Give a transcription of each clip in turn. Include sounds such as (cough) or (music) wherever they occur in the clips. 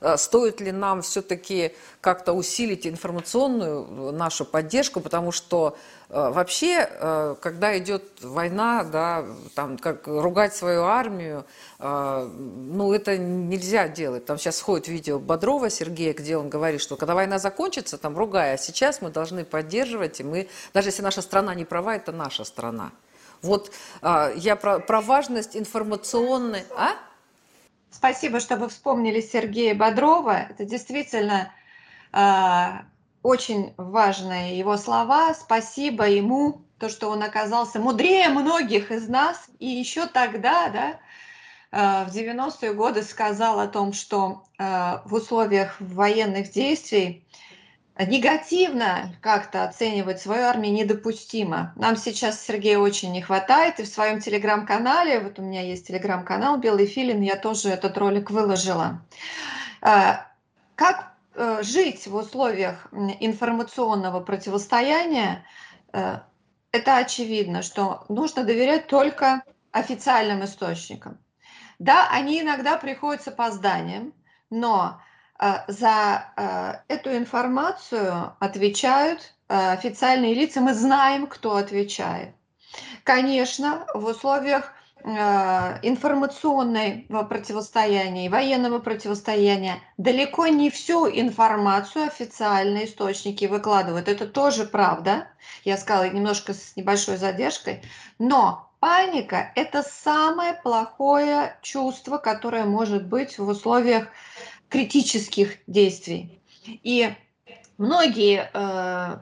э, стоит ли нам все-таки как-то усилить информационную нашу поддержку, потому что э, вообще, когда идет война, да, там, как ругать свою армию, ну, это нельзя делать. Там сейчас сходит видео Бодрова Сергея, где он говорит, что когда война закончится, там, ругая, а сейчас мы должны поддерживать, и мы, даже если наша страна не права, это наша страна. Вот я про, про важность информационной... А? Спасибо, что вы вспомнили Сергея Бодрова. Это действительно э, очень важные его слова. Спасибо ему, то, что он оказался мудрее многих из нас. И еще тогда, да, э, в 90-е годы сказал о том, что э, в условиях военных действий негативно как-то оценивать свою армию недопустимо. Нам сейчас Сергея очень не хватает, и в своем телеграм-канале, вот у меня есть телеграм-канал «Белый филин», я тоже этот ролик выложила. А, как э, жить в условиях информационного противостояния, э, это очевидно, что нужно доверять только официальным источникам. Да, они иногда приходят с опозданием, но за а, эту информацию отвечают а, официальные лица. Мы знаем, кто отвечает. Конечно, в условиях информационного противостояния военного противостояния далеко не всю информацию официальные источники выкладывают. Это тоже правда. Я сказала немножко с небольшой задержкой. Но паника – это самое плохое чувство, которое может быть в условиях критических действий. И многие э,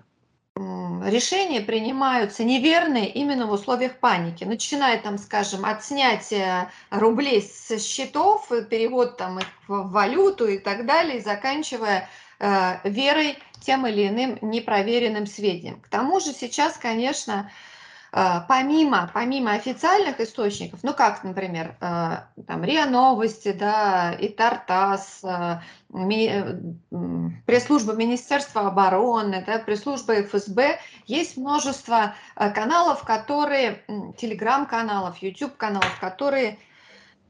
решения принимаются неверные именно в условиях паники. Начиная там, скажем, от снятия рублей со счетов, перевод там их в валюту и так далее, заканчивая э, верой тем или иным непроверенным сведениям. К тому же сейчас, конечно, Э, помимо, помимо официальных источников, ну как, например, э, там РИА Новости, да, и Тартас, э, пресс-служба Министерства обороны, да, пресс-служба ФСБ, есть множество каналов, которые, телеграм-каналов, YouTube-каналов, которые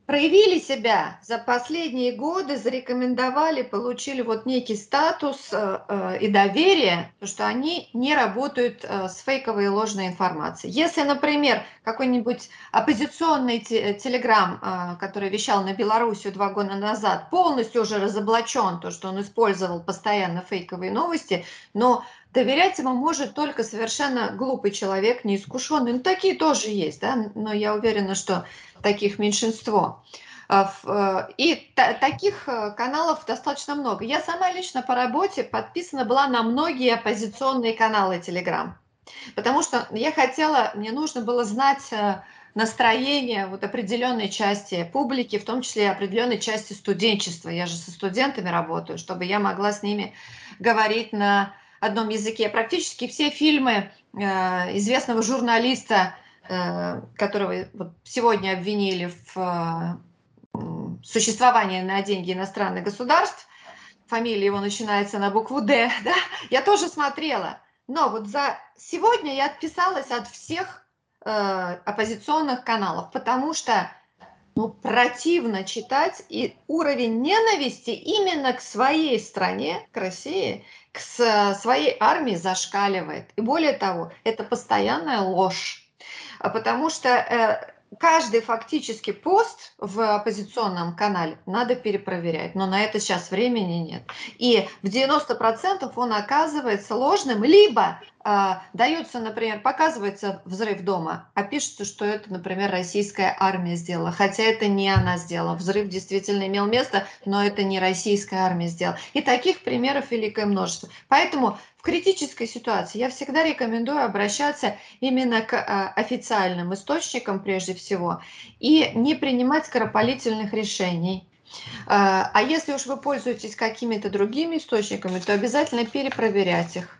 проявили себя за последние годы, зарекомендовали, получили вот некий статус э, э, и доверие, что они не работают э, с фейковой и ложной информацией. Если, например, какой-нибудь оппозиционный телеграм, который вещал на Белоруссию два года назад, полностью уже разоблачен, то, что он использовал постоянно фейковые новости, но доверять ему может только совершенно глупый человек, неискушенный. Ну, такие тоже есть, да, но я уверена, что таких меньшинство. А, э, и таких э, каналов достаточно много. Я сама лично по работе подписана была на многие оппозиционные каналы Telegram, потому что я хотела, мне нужно было знать э, настроение вот определенной части публики, в том числе определенной части студенчества. Я же со студентами работаю, чтобы я могла с ними говорить на одном языке. Практически все фильмы известного журналиста Э, которого вот сегодня обвинили в существовании на деньги иностранных государств, фамилия его начинается на букву «Д», (laughs) да, я тоже смотрела. Но вот за сегодня я отписалась от всех э, оппозиционных каналов, потому что ну, противно читать, и уровень ненависти именно к своей стране, к России, к своей армии зашкаливает. И более того, это постоянная ложь. А потому что э, каждый фактически пост в оппозиционном канале надо перепроверять, но на это сейчас времени нет. И в 90% он оказывается ложным, либо дается, например, показывается взрыв дома, а пишется, что это, например, российская армия сделала, хотя это не она сделала. Взрыв действительно имел место, но это не российская армия сделала. И таких примеров великое множество. Поэтому критической ситуации я всегда рекомендую обращаться именно к а, официальным источникам прежде всего и не принимать скоропалительных решений. А, а если уж вы пользуетесь какими-то другими источниками, то обязательно перепроверять их.